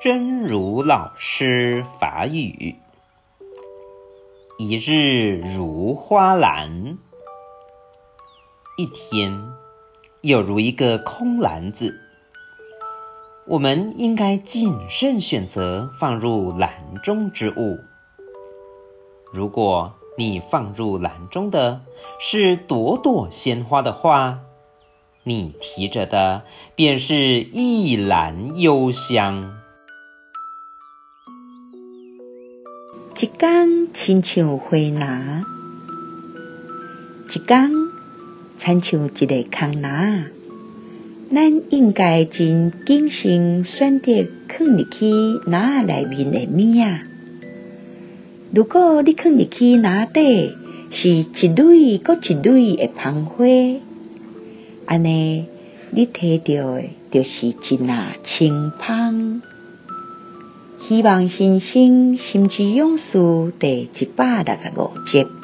真如老师法语：一日如花篮，一天有如一个空篮子。我们应该谨慎选择放入篮中之物。如果你放入篮中的是朵朵鲜花的话，你提着的便是一篮幽香。一天亲像花篮，一天亲像一个空篮，咱应该真谨慎选择放入去篮内面的物仔。如果你放入去篮底是一蕊阁一类的芳花，按呢，你摕到的就是一篮清芳。希望新生心之勇士第一百六十五集。